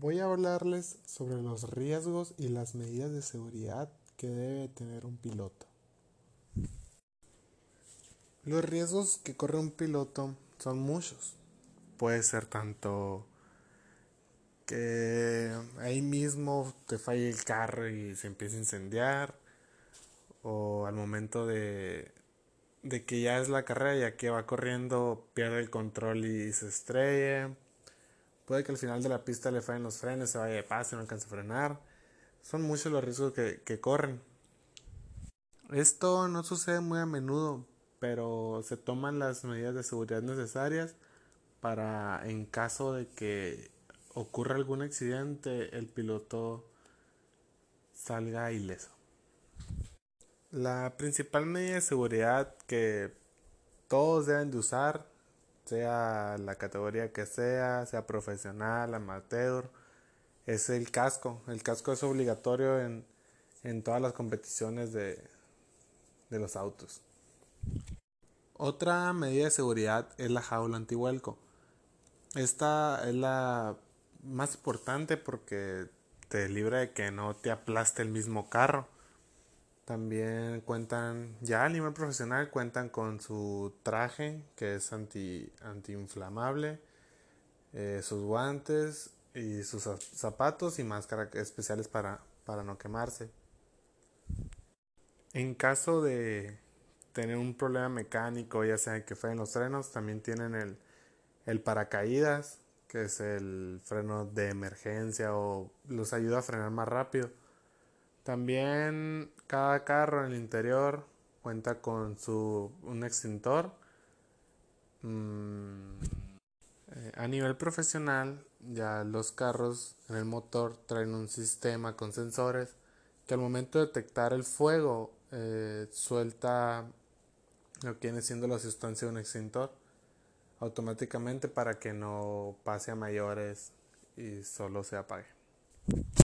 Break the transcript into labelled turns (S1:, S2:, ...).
S1: Voy a hablarles sobre los riesgos y las medidas de seguridad que debe tener un piloto. Los riesgos que corre un piloto son muchos. Puede ser tanto que ahí mismo te falle el carro y se empiece a incendiar, o al momento de, de que ya es la carrera, ya que va corriendo, pierde el control y se estrella Puede que al final de la pista le fallen los frenos, se vaya de paso, no alcance a frenar. Son muchos los riesgos que, que corren. Esto no sucede muy a menudo, pero se toman las medidas de seguridad necesarias para en caso de que ocurra algún accidente el piloto salga ileso. La principal medida de seguridad que todos deben de usar sea la categoría que sea, sea profesional, amateur, es el casco. El casco es obligatorio en, en todas las competiciones de, de los autos. Otra medida de seguridad es la jaula antihuelco. Esta es la más importante porque te libra de que no te aplaste el mismo carro. También cuentan, ya a nivel profesional, cuentan con su traje que es anti, antiinflamable, eh, sus guantes y sus zapatos y máscara especiales para, para no quemarse. En caso de tener un problema mecánico, ya sea que en los frenos, también tienen el, el paracaídas, que es el freno de emergencia o los ayuda a frenar más rápido. También cada carro en el interior cuenta con su un extintor. Mm, eh, a nivel profesional, ya los carros en el motor traen un sistema con sensores que al momento de detectar el fuego eh, suelta lo que viene siendo la sustancia de un extintor automáticamente para que no pase a mayores y solo se apague.